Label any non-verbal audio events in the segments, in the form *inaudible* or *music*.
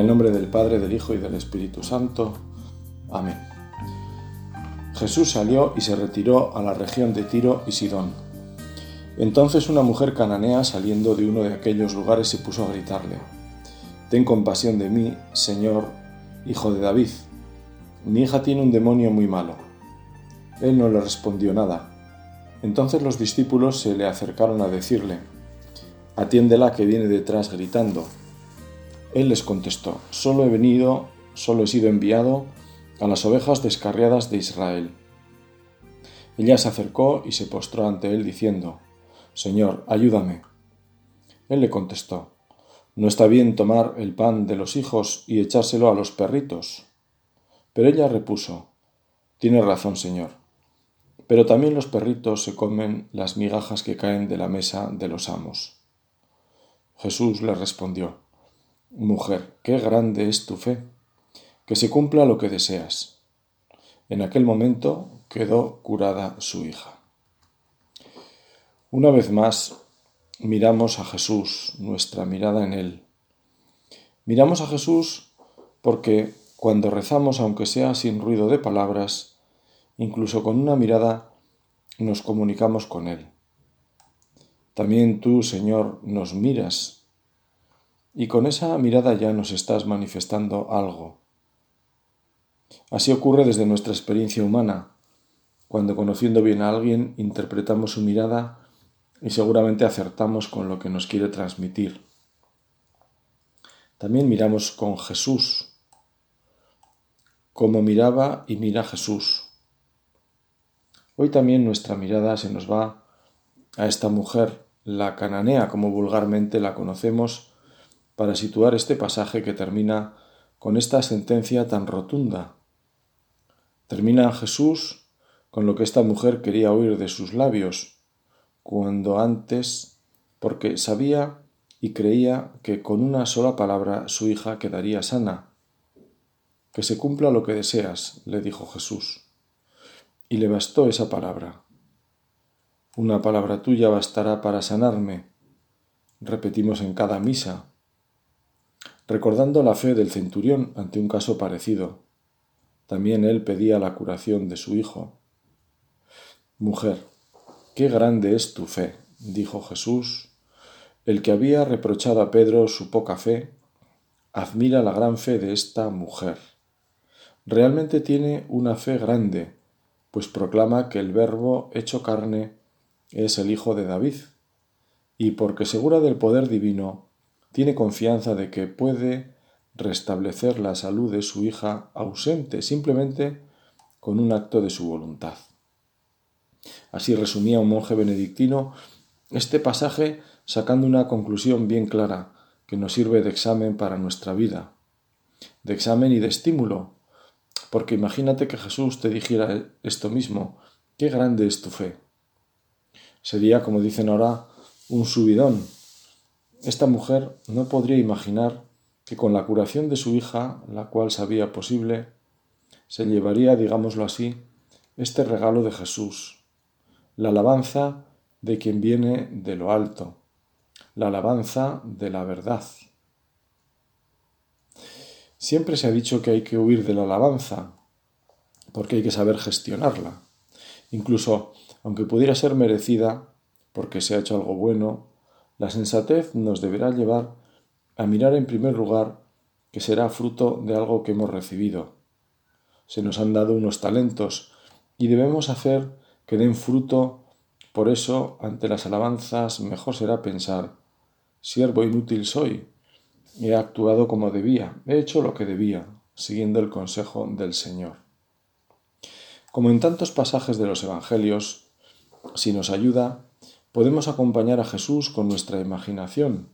el nombre del Padre, del Hijo y del Espíritu Santo. Amén. Jesús salió y se retiró a la región de Tiro y Sidón. Entonces una mujer cananea saliendo de uno de aquellos lugares se puso a gritarle, Ten compasión de mí, Señor, hijo de David. Mi hija tiene un demonio muy malo. Él no le respondió nada. Entonces los discípulos se le acercaron a decirle, Atiéndela que viene detrás gritando. Él les contestó, solo he venido, solo he sido enviado a las ovejas descarriadas de Israel. Ella se acercó y se postró ante él diciendo, Señor, ayúdame. Él le contestó, No está bien tomar el pan de los hijos y echárselo a los perritos. Pero ella repuso, Tiene razón, Señor. Pero también los perritos se comen las migajas que caen de la mesa de los amos. Jesús le respondió, Mujer, qué grande es tu fe, que se cumpla lo que deseas. En aquel momento quedó curada su hija. Una vez más, miramos a Jesús, nuestra mirada en Él. Miramos a Jesús porque cuando rezamos, aunque sea sin ruido de palabras, incluso con una mirada, nos comunicamos con Él. También tú, Señor, nos miras y con esa mirada ya nos estás manifestando algo. Así ocurre desde nuestra experiencia humana, cuando conociendo bien a alguien interpretamos su mirada y seguramente acertamos con lo que nos quiere transmitir. También miramos con Jesús, como miraba y mira Jesús. Hoy también nuestra mirada se nos va a esta mujer, la cananea, como vulgarmente la conocemos, para situar este pasaje que termina con esta sentencia tan rotunda. Termina Jesús con lo que esta mujer quería oír de sus labios, cuando antes, porque sabía y creía que con una sola palabra su hija quedaría sana. Que se cumpla lo que deseas, le dijo Jesús. Y le bastó esa palabra. Una palabra tuya bastará para sanarme. Repetimos en cada misa recordando la fe del centurión ante un caso parecido. También él pedía la curación de su hijo. Mujer, qué grande es tu fe, dijo Jesús. El que había reprochado a Pedro su poca fe, admira la gran fe de esta mujer. Realmente tiene una fe grande, pues proclama que el Verbo hecho carne es el Hijo de David, y porque segura del poder divino, tiene confianza de que puede restablecer la salud de su hija ausente simplemente con un acto de su voluntad. Así resumía un monje benedictino este pasaje sacando una conclusión bien clara que nos sirve de examen para nuestra vida, de examen y de estímulo, porque imagínate que Jesús te dijera esto mismo, qué grande es tu fe. Sería, como dicen ahora, un subidón, esta mujer no podría imaginar que con la curación de su hija, la cual sabía posible, se llevaría, digámoslo así, este regalo de Jesús, la alabanza de quien viene de lo alto, la alabanza de la verdad. Siempre se ha dicho que hay que huir de la alabanza, porque hay que saber gestionarla. Incluso, aunque pudiera ser merecida, porque se ha hecho algo bueno, la sensatez nos deberá llevar a mirar en primer lugar que será fruto de algo que hemos recibido. Se nos han dado unos talentos y debemos hacer que den fruto. Por eso, ante las alabanzas, mejor será pensar, siervo inútil soy, he actuado como debía, he hecho lo que debía, siguiendo el consejo del Señor. Como en tantos pasajes de los Evangelios, si nos ayuda, podemos acompañar a Jesús con nuestra imaginación.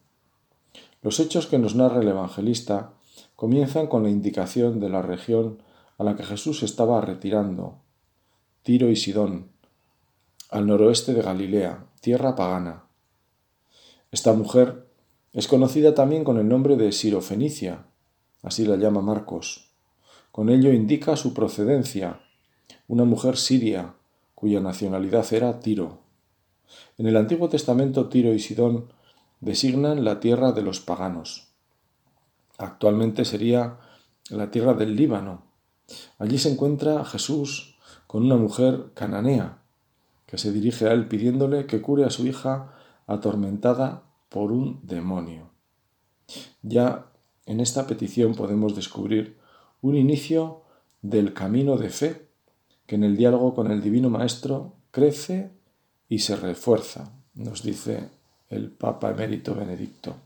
Los hechos que nos narra el evangelista comienzan con la indicación de la región a la que Jesús estaba retirando, Tiro y Sidón, al noroeste de Galilea, tierra pagana. Esta mujer es conocida también con el nombre de Sirofenicia, así la llama Marcos. Con ello indica su procedencia, una mujer siria cuya nacionalidad era Tiro. En el Antiguo Testamento Tiro y Sidón designan la tierra de los paganos. Actualmente sería la tierra del Líbano. Allí se encuentra Jesús con una mujer cananea, que se dirige a él pidiéndole que cure a su hija atormentada por un demonio. Ya en esta petición podemos descubrir un inicio del camino de fe que en el diálogo con el Divino Maestro crece y se refuerza, nos dice el Papa emérito Benedicto.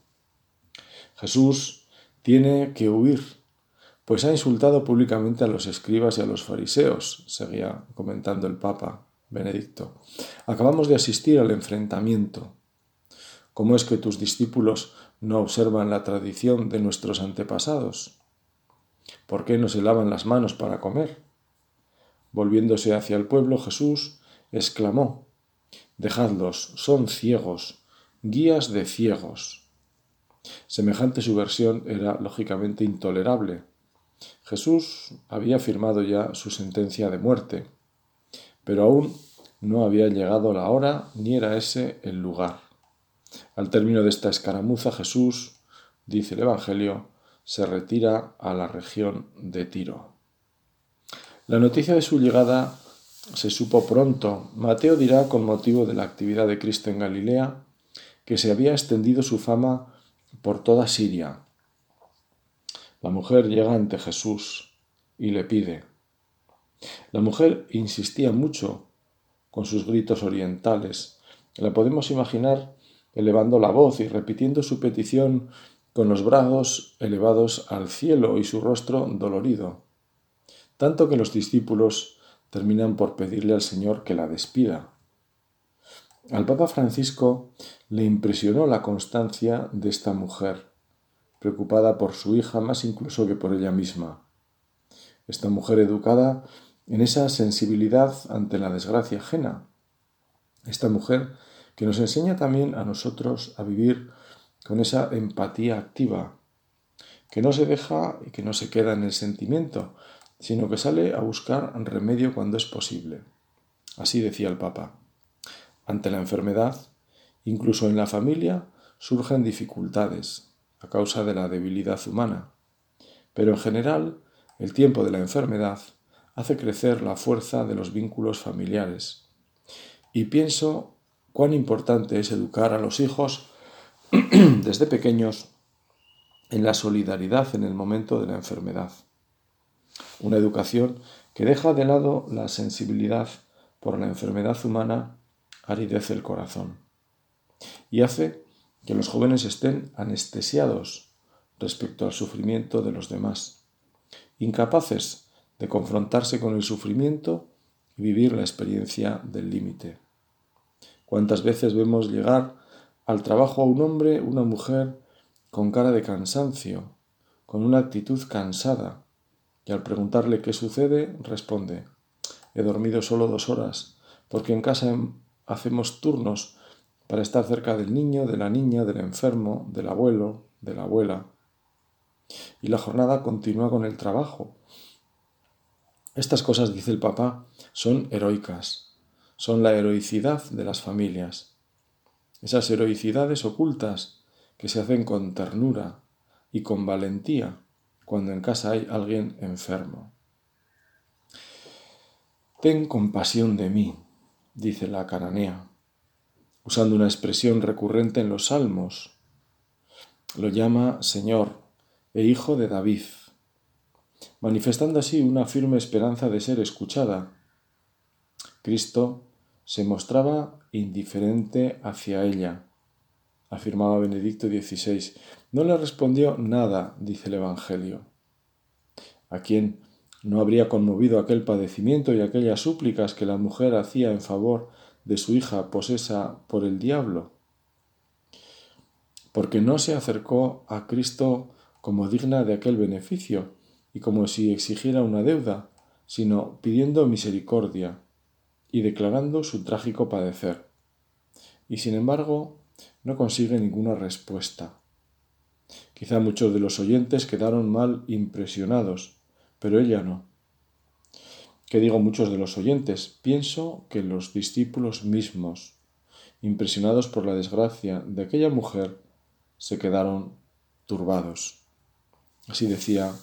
Jesús tiene que huir, pues ha insultado públicamente a los escribas y a los fariseos, seguía comentando el Papa Benedicto. Acabamos de asistir al enfrentamiento. ¿Cómo es que tus discípulos no observan la tradición de nuestros antepasados? ¿Por qué no se lavan las manos para comer? Volviéndose hacia el pueblo, Jesús exclamó, Dejadlos, son ciegos, guías de ciegos. Semejante subversión era lógicamente intolerable. Jesús había firmado ya su sentencia de muerte, pero aún no había llegado la hora ni era ese el lugar. Al término de esta escaramuza Jesús, dice el Evangelio, se retira a la región de Tiro. La noticia de su llegada se supo pronto. Mateo dirá con motivo de la actividad de Cristo en Galilea que se había extendido su fama por toda Siria. La mujer llega ante Jesús y le pide. La mujer insistía mucho con sus gritos orientales. La podemos imaginar elevando la voz y repitiendo su petición con los brazos elevados al cielo y su rostro dolorido, tanto que los discípulos terminan por pedirle al Señor que la despida. Al Papa Francisco le impresionó la constancia de esta mujer, preocupada por su hija más incluso que por ella misma. Esta mujer educada en esa sensibilidad ante la desgracia ajena. Esta mujer que nos enseña también a nosotros a vivir con esa empatía activa, que no se deja y que no se queda en el sentimiento, sino que sale a buscar remedio cuando es posible. Así decía el Papa. Ante la enfermedad, incluso en la familia, surgen dificultades a causa de la debilidad humana, pero en general el tiempo de la enfermedad hace crecer la fuerza de los vínculos familiares. Y pienso cuán importante es educar a los hijos *clears throat* desde pequeños en la solidaridad en el momento de la enfermedad. Una educación que deja de lado la sensibilidad por la enfermedad humana aridece el corazón y hace que los jóvenes estén anestesiados respecto al sufrimiento de los demás, incapaces de confrontarse con el sufrimiento y vivir la experiencia del límite. ¿Cuántas veces vemos llegar al trabajo a un hombre, una mujer, con cara de cansancio, con una actitud cansada, y al preguntarle qué sucede, responde, he dormido solo dos horas, porque en casa hacemos turnos para estar cerca del niño, de la niña, del enfermo, del abuelo, de la abuela. Y la jornada continúa con el trabajo, estas cosas, dice el papá, son heroicas, son la heroicidad de las familias. Esas heroicidades ocultas que se hacen con ternura y con valentía cuando en casa hay alguien enfermo. Ten compasión de mí, dice la cananea, usando una expresión recurrente en los salmos. Lo llama Señor e Hijo de David manifestando así una firme esperanza de ser escuchada. Cristo se mostraba indiferente hacia ella, afirmaba Benedicto XVI. No le respondió nada, dice el Evangelio. ¿A quién no habría conmovido aquel padecimiento y aquellas súplicas que la mujer hacía en favor de su hija posesa por el diablo? Porque no se acercó a Cristo como digna de aquel beneficio, y como si exigiera una deuda, sino pidiendo misericordia y declarando su trágico padecer. Y sin embargo, no consigue ninguna respuesta. Quizá muchos de los oyentes quedaron mal impresionados, pero ella no. ¿Qué digo muchos de los oyentes? Pienso que los discípulos mismos, impresionados por la desgracia de aquella mujer, se quedaron turbados. Así decía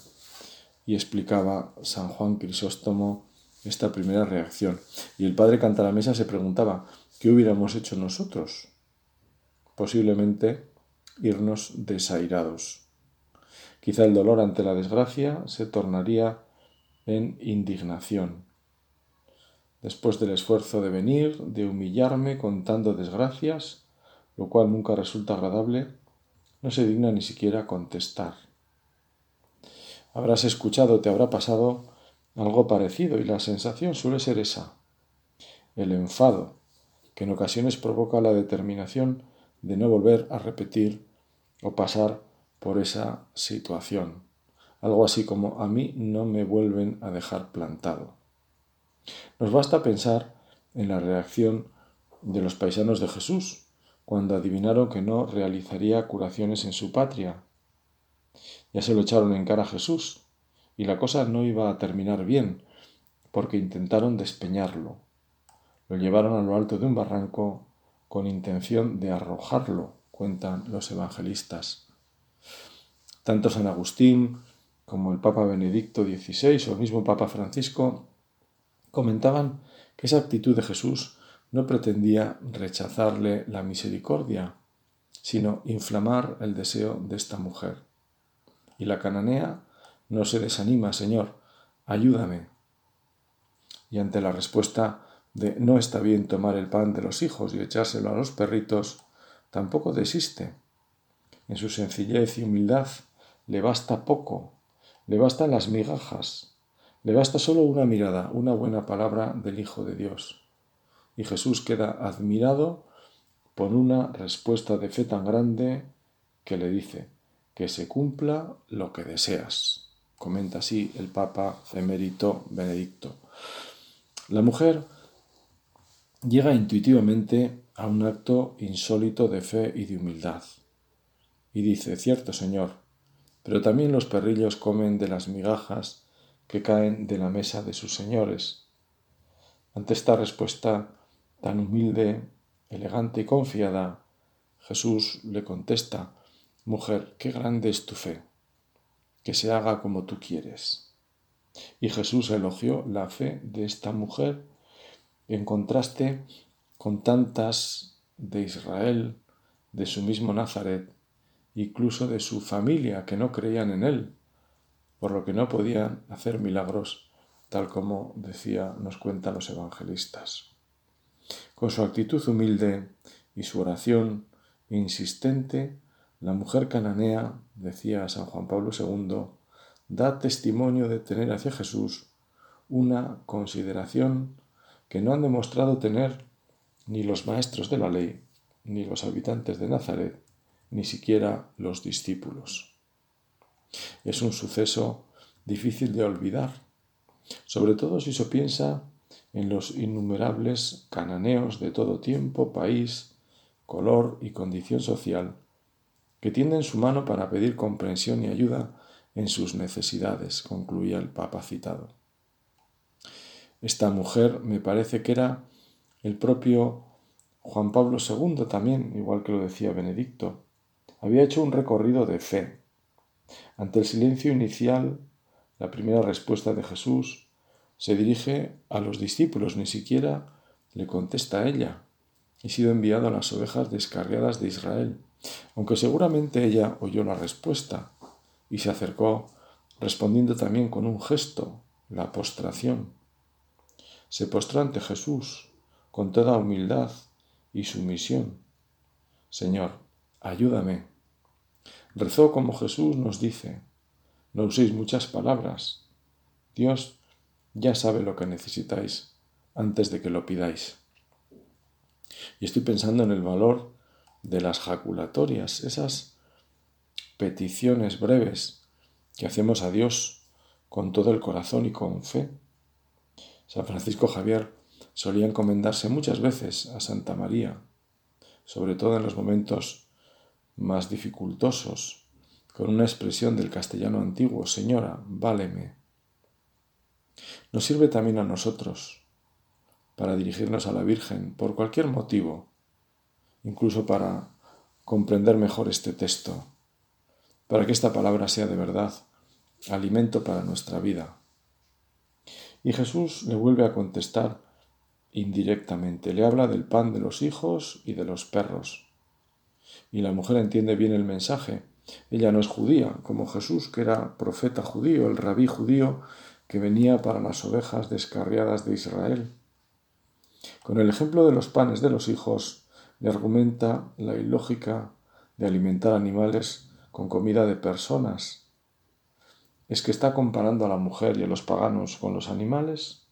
y explicaba San Juan Crisóstomo esta primera reacción. Y el padre Cantalamesa se preguntaba, ¿qué hubiéramos hecho nosotros? Posiblemente irnos desairados. Quizá el dolor ante la desgracia se tornaría en indignación. Después del esfuerzo de venir, de humillarme contando desgracias, lo cual nunca resulta agradable, no se digna ni siquiera contestar. Habrás escuchado, te habrá pasado algo parecido y la sensación suele ser esa. El enfado, que en ocasiones provoca la determinación de no volver a repetir o pasar por esa situación. Algo así como a mí no me vuelven a dejar plantado. Nos basta pensar en la reacción de los paisanos de Jesús cuando adivinaron que no realizaría curaciones en su patria. Ya se lo echaron en cara a Jesús y la cosa no iba a terminar bien porque intentaron despeñarlo. Lo llevaron a lo alto de un barranco con intención de arrojarlo, cuentan los evangelistas. Tanto San Agustín como el Papa Benedicto XVI o el mismo Papa Francisco comentaban que esa actitud de Jesús no pretendía rechazarle la misericordia, sino inflamar el deseo de esta mujer. Y la cananea no se desanima, Señor, ayúdame. Y ante la respuesta de no está bien tomar el pan de los hijos y echárselo a los perritos, tampoco desiste. En su sencillez y humildad le basta poco, le bastan las migajas, le basta solo una mirada, una buena palabra del Hijo de Dios. Y Jesús queda admirado por una respuesta de fe tan grande que le dice, que se cumpla lo que deseas. Comenta así el Papa emérito Benedicto. La mujer llega intuitivamente a un acto insólito de fe y de humildad. Y dice, cierto Señor, pero también los perrillos comen de las migajas que caen de la mesa de sus señores. Ante esta respuesta tan humilde, elegante y confiada, Jesús le contesta, Mujer, qué grande es tu fe, que se haga como tú quieres. Y Jesús elogió la fe de esta mujer en contraste con tantas de Israel, de su mismo Nazaret, incluso de su familia que no creían en él, por lo que no podían hacer milagros, tal como decía, nos cuentan los evangelistas. Con su actitud humilde y su oración insistente, la mujer cananea, decía San Juan Pablo II, da testimonio de tener hacia Jesús una consideración que no han demostrado tener ni los maestros de la ley, ni los habitantes de Nazaret, ni siquiera los discípulos. Es un suceso difícil de olvidar, sobre todo si se piensa en los innumerables cananeos de todo tiempo, país, color y condición social que tienden su mano para pedir comprensión y ayuda en sus necesidades, concluía el Papa citado. Esta mujer me parece que era el propio Juan Pablo II también, igual que lo decía Benedicto. Había hecho un recorrido de fe. Ante el silencio inicial, la primera respuesta de Jesús se dirige a los discípulos, ni siquiera le contesta a ella. He sido enviado a las ovejas descarriadas de Israel, aunque seguramente ella oyó la respuesta y se acercó respondiendo también con un gesto, la postración se postró ante Jesús con toda humildad y sumisión. Señor, ayúdame. Rezó como Jesús nos dice. No uséis muchas palabras. Dios ya sabe lo que necesitáis antes de que lo pidáis. Y estoy pensando en el valor de las jaculatorias, esas peticiones breves que hacemos a Dios con todo el corazón y con fe San Francisco Javier solía encomendarse muchas veces a Santa María, sobre todo en los momentos más dificultosos, con una expresión del castellano antiguo, Señora, váleme. Nos sirve también a nosotros para dirigirnos a la Virgen por cualquier motivo, incluso para comprender mejor este texto, para que esta palabra sea de verdad alimento para nuestra vida. Y Jesús le vuelve a contestar indirectamente, le habla del pan de los hijos y de los perros. Y la mujer entiende bien el mensaje. Ella no es judía, como Jesús, que era profeta judío, el rabí judío, que venía para las ovejas descarriadas de Israel. Con el ejemplo de los panes de los hijos, le argumenta la ilógica de alimentar animales con comida de personas. ¿Es que está comparando a la mujer y a los paganos con los animales?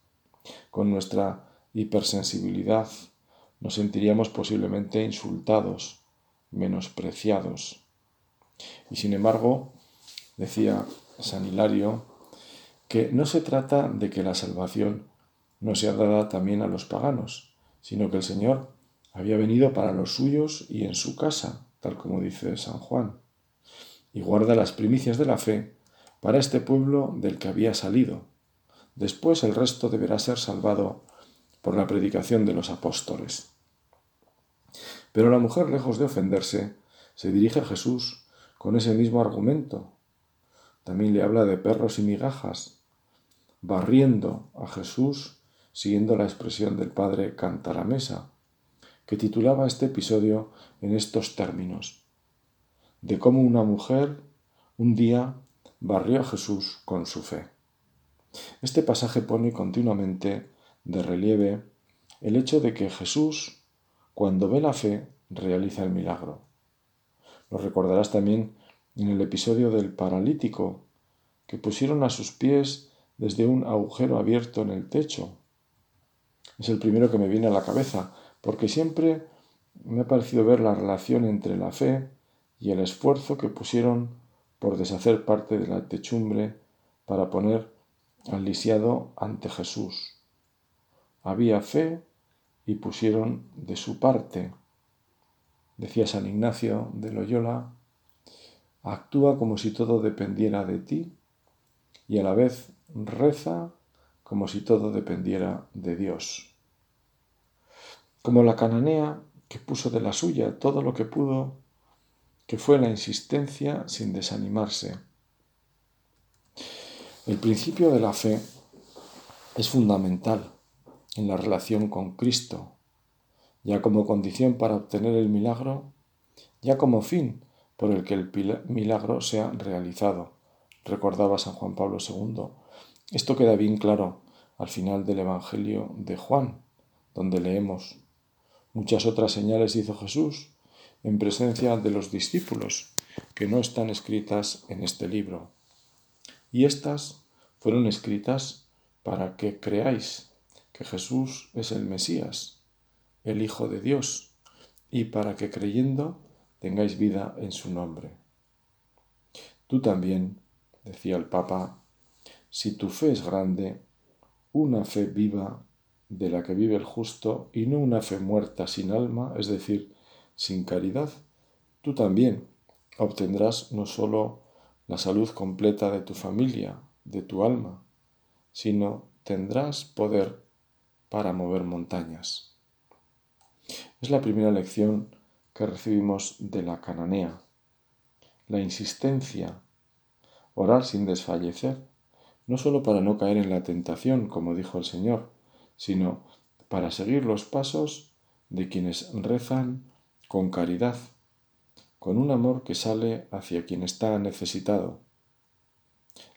Con nuestra hipersensibilidad nos sentiríamos posiblemente insultados, menospreciados. Y sin embargo, decía San Hilario, que no se trata de que la salvación no sea dada también a los paganos, sino que el Señor había venido para los suyos y en su casa, tal como dice San Juan, y guarda las primicias de la fe para este pueblo del que había salido. Después el resto deberá ser salvado por la predicación de los apóstoles. Pero la mujer, lejos de ofenderse, se dirige a Jesús con ese mismo argumento. También le habla de perros y migajas, barriendo a Jesús siguiendo la expresión del padre Cantaramesa, que titulaba este episodio en estos términos, de cómo una mujer un día barrió a Jesús con su fe. Este pasaje pone continuamente de relieve el hecho de que Jesús, cuando ve la fe, realiza el milagro. Lo recordarás también en el episodio del paralítico, que pusieron a sus pies desde un agujero abierto en el techo. Es el primero que me viene a la cabeza, porque siempre me ha parecido ver la relación entre la fe y el esfuerzo que pusieron por deshacer parte de la techumbre para poner al lisiado ante Jesús. Había fe y pusieron de su parte. Decía San Ignacio de Loyola, actúa como si todo dependiera de ti y a la vez reza como si todo dependiera de Dios. Como la cananea que puso de la suya todo lo que pudo, que fue la insistencia sin desanimarse. El principio de la fe es fundamental en la relación con Cristo, ya como condición para obtener el milagro, ya como fin por el que el milagro sea realizado, recordaba San Juan Pablo II. Esto queda bien claro al final del Evangelio de Juan, donde leemos, muchas otras señales hizo Jesús en presencia de los discípulos, que no están escritas en este libro. Y estas fueron escritas para que creáis que Jesús es el Mesías, el Hijo de Dios, y para que creyendo tengáis vida en su nombre. Tú también, decía el Papa, si tu fe es grande, una fe viva de la que vive el justo y no una fe muerta sin alma, es decir, sin caridad, tú también obtendrás no sólo la salud completa de tu familia, de tu alma, sino tendrás poder para mover montañas. Es la primera lección que recibimos de la cananea, la insistencia, orar sin desfallecer, no sólo para no caer en la tentación, como dijo el Señor, sino para seguir los pasos de quienes rezan con caridad, con un amor que sale hacia quien está necesitado,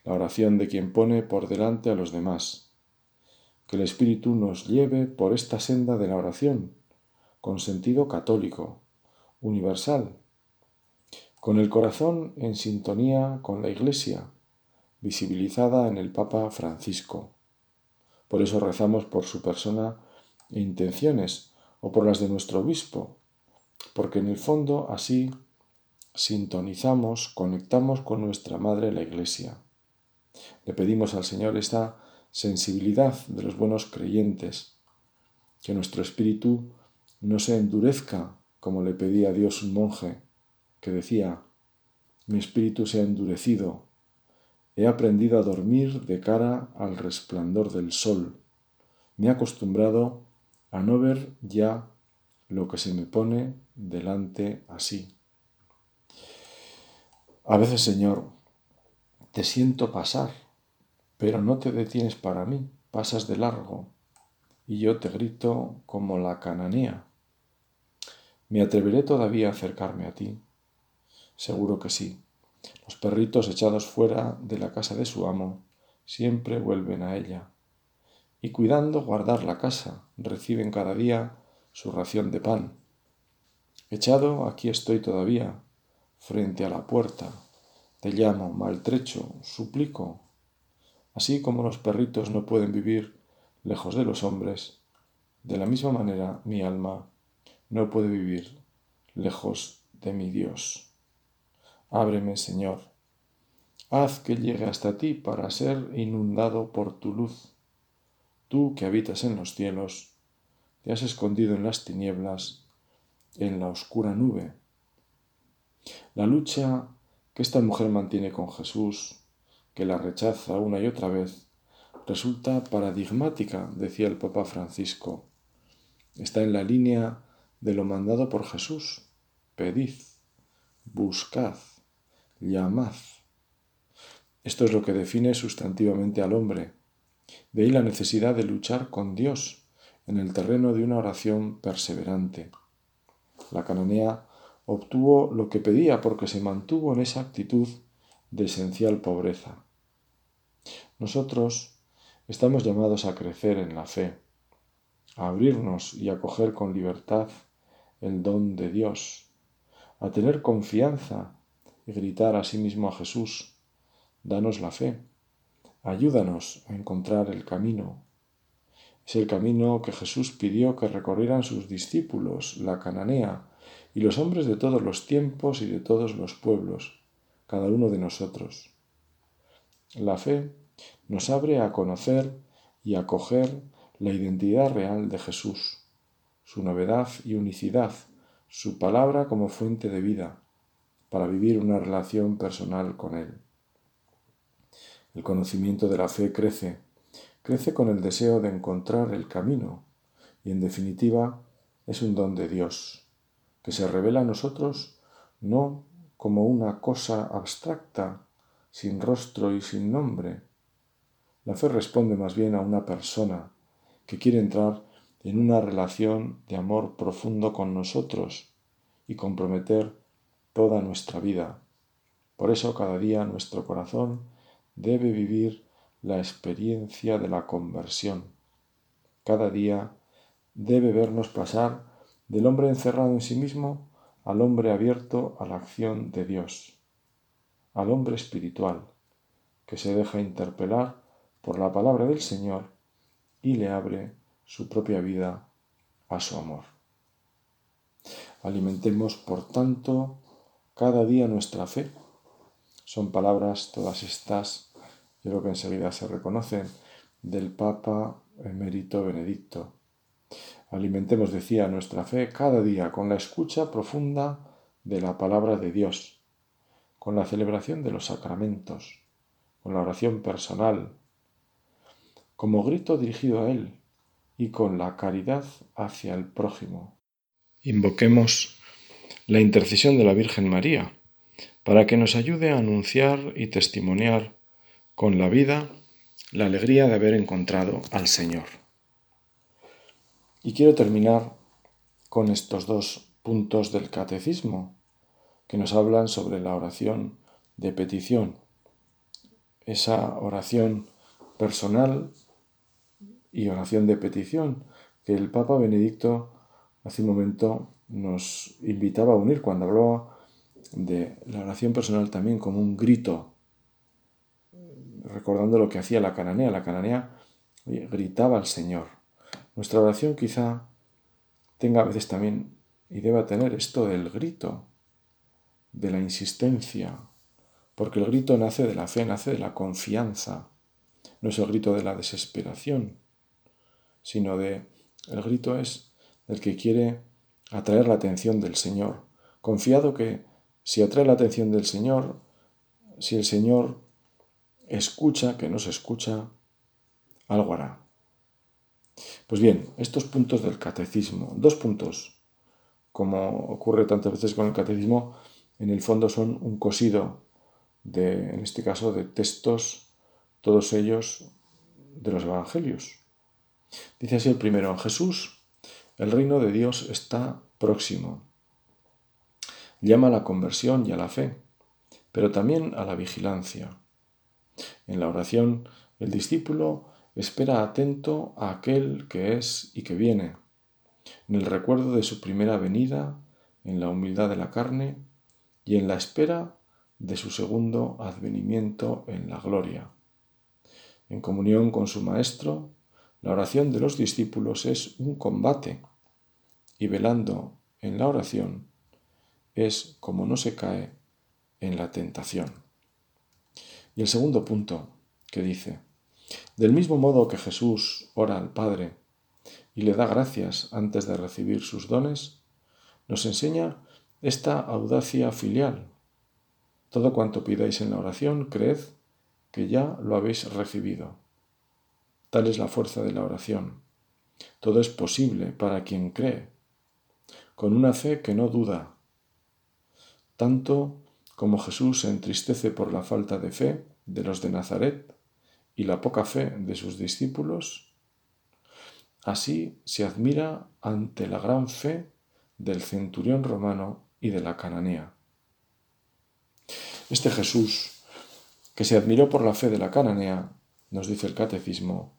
la oración de quien pone por delante a los demás. Que el Espíritu nos lleve por esta senda de la oración, con sentido católico, universal, con el corazón en sintonía con la Iglesia, visibilizada en el Papa Francisco. Por eso rezamos por su persona e intenciones, o por las de nuestro obispo, porque en el fondo así sintonizamos, conectamos con nuestra Madre la Iglesia. Le pedimos al Señor esta sensibilidad de los buenos creyentes, que nuestro espíritu no se endurezca como le pedía a Dios un monje, que decía, mi espíritu se ha endurecido, he aprendido a dormir de cara al resplandor del sol, me he acostumbrado a no ver ya lo que se me pone delante así. A veces, Señor, Te siento pasar, pero no te detienes para mí, pasas de largo, y yo te grito como la cananea. ¿Me atreveré todavía a acercarme a ti? Seguro que sí. Los perritos echados fuera de la casa de su amo siempre vuelven a ella. Y cuidando guardar la casa, reciben cada día su ración de pan. Echado aquí estoy todavía, frente a la puerta. Te llamo, maltrecho, suplico. Así como los perritos no pueden vivir lejos de los hombres, de la misma manera mi alma no puede vivir lejos de mi Dios. Ábreme, Señor. Haz que llegue hasta ti para ser inundado por tu luz. Tú que habitas en los cielos, te has escondido en las tinieblas, en la oscura nube. La lucha que esta mujer mantiene con Jesús, que la rechaza una y otra vez, resulta paradigmática, decía el Papa Francisco. Está en la línea de lo mandado por Jesús. Pedid, buscad, llamad. Esto es lo que define sustantivamente al hombre. De ahí la necesidad de luchar con Dios en el terreno de una oración perseverante. La cananea obtuvo lo que pedía porque se mantuvo en esa actitud de esencial pobreza. Nosotros estamos llamados a crecer en la fe, a abrirnos y acoger con libertad el don de Dios, a tener confianza y gritar a sí mismo a Jesús, danos la fe, ayúdanos a encontrar el camino. Es el camino que Jesús pidió que recorrieran sus discípulos, la cananea, y los hombres de todos los tiempos y de todos los pueblos, cada uno de nosotros. La fe nos abre a conocer y a acoger la identidad real de Jesús su novedad y unicidad, su palabra como fuente de vida, para vivir una relación personal con Él. El conocimiento de la fe crece, crece con el deseo de encontrar el camino y en definitiva es un don de Dios, que se revela a nosotros no como una cosa abstracta, sin rostro y sin nombre. La fe responde más bien a una persona que quiere entrar en una relación de amor profundo con nosotros y comprometer toda nuestra vida. Por eso cada día nuestro corazón debe vivir la experiencia de la conversión. Cada día debe vernos pasar del hombre encerrado en sí mismo al hombre abierto a la acción de Dios, al hombre espiritual, que se deja interpelar por la palabra del Señor y le abre su propia vida a su amor. Alimentemos, por tanto, cada día nuestra fe. Son palabras todas estas, yo creo que enseguida se reconocen, del Papa emérito Benedicto. Alimentemos, decía, nuestra fe cada día con la escucha profunda de la palabra de Dios, con la celebración de los sacramentos, con la oración personal, como grito dirigido a Él, y con la caridad hacia el prójimo. Invoquemos la intercesión de la Virgen María para que nos ayude a anunciar y testimoniar con la vida la alegría de haber encontrado al Señor. Y quiero terminar con estos dos puntos del catecismo que nos hablan sobre la oración de petición, esa oración personal y oración de petición que el Papa Benedicto hace un momento nos invitaba a unir cuando hablaba de la oración personal también como un grito, recordando lo que hacía la cananea. La cananea gritaba al Señor. Nuestra oración quizá tenga a veces también y deba tener esto del grito, de la insistencia, porque el grito nace de la fe, nace de la confianza, no es el grito de la desesperación, sino de el grito es del que quiere atraer la atención del Señor, confiado que si atrae la atención del Señor, si el Señor escucha, que no se escucha, algo hará. Pues bien, estos puntos del catecismo, dos puntos, como ocurre tantas veces con el catecismo, en el fondo son un cosido de, en este caso, de textos, todos ellos de los evangelios. Dice así el primero, Jesús, el reino de Dios está próximo. Llama a la conversión y a la fe, pero también a la vigilancia. En la oración, el discípulo espera atento a aquel que es y que viene, en el recuerdo de su primera venida, en la humildad de la carne y en la espera de su segundo advenimiento en la gloria. En comunión con su Maestro, la oración de los discípulos es un combate y velando en la oración es como no se cae en la tentación. Y el segundo punto que dice, del mismo modo que Jesús ora al Padre y le da gracias antes de recibir sus dones, nos enseña esta audacia filial. Todo cuanto pidáis en la oración, creed que ya lo habéis recibido. Tal es la fuerza de la oración. Todo es posible para quien cree, con una fe que no duda. Tanto como Jesús se entristece por la falta de fe de los de Nazaret y la poca fe de sus discípulos, así se admira ante la gran fe del centurión romano y de la cananea. Este Jesús que se admiró por la fe de la cananea, nos dice el catecismo,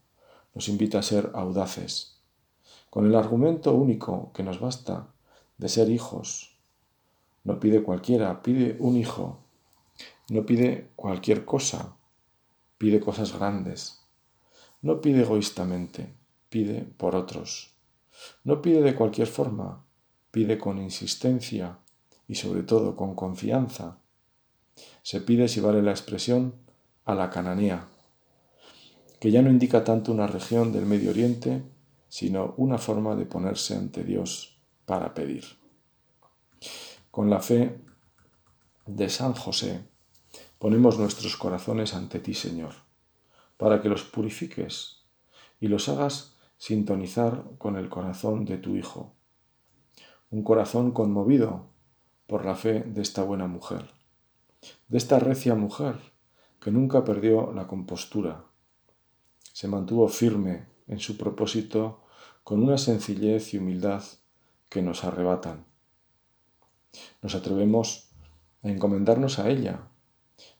nos invita a ser audaces, con el argumento único que nos basta de ser hijos. No pide cualquiera, pide un hijo. No pide cualquier cosa, pide cosas grandes. No pide egoístamente, pide por otros. No pide de cualquier forma, pide con insistencia y sobre todo con confianza se pide, si vale la expresión, a la cananía, que ya no indica tanto una región del Medio Oriente, sino una forma de ponerse ante Dios para pedir. Con la fe de San José, ponemos nuestros corazones ante ti, Señor, para que los purifiques y los hagas sintonizar con el corazón de tu Hijo, un corazón conmovido por la fe de esta buena mujer de esta recia mujer que nunca perdió la compostura. Se mantuvo firme en su propósito con una sencillez y humildad que nos arrebatan. Nos atrevemos a encomendarnos a ella.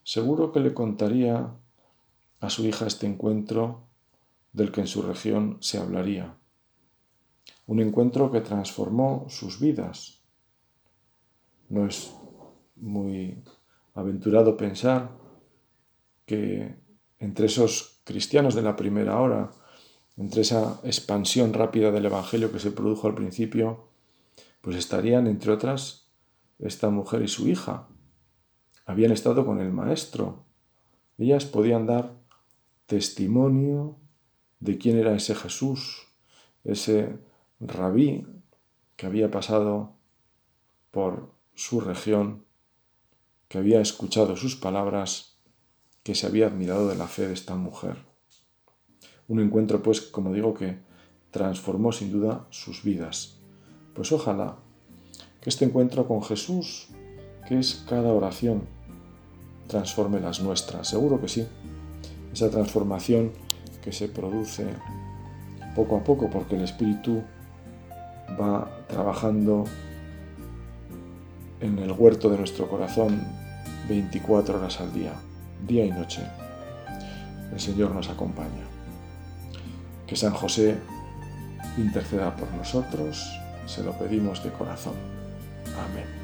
Seguro que le contaría a su hija este encuentro del que en su región se hablaría. Un encuentro que transformó sus vidas. No es muy aventurado pensar que entre esos cristianos de la primera hora, entre esa expansión rápida del Evangelio que se produjo al principio, pues estarían, entre otras, esta mujer y su hija. Habían estado con el Maestro. Ellas podían dar testimonio de quién era ese Jesús, ese rabí que había pasado por su región que había escuchado sus palabras, que se había admirado de la fe de esta mujer. Un encuentro, pues, como digo, que transformó sin duda sus vidas. Pues ojalá que este encuentro con Jesús, que es cada oración, transforme las nuestras. Seguro que sí. Esa transformación que se produce poco a poco porque el Espíritu va trabajando en el huerto de nuestro corazón 24 horas al día, día y noche. El Señor nos acompaña. Que San José interceda por nosotros, se lo pedimos de corazón. Amén.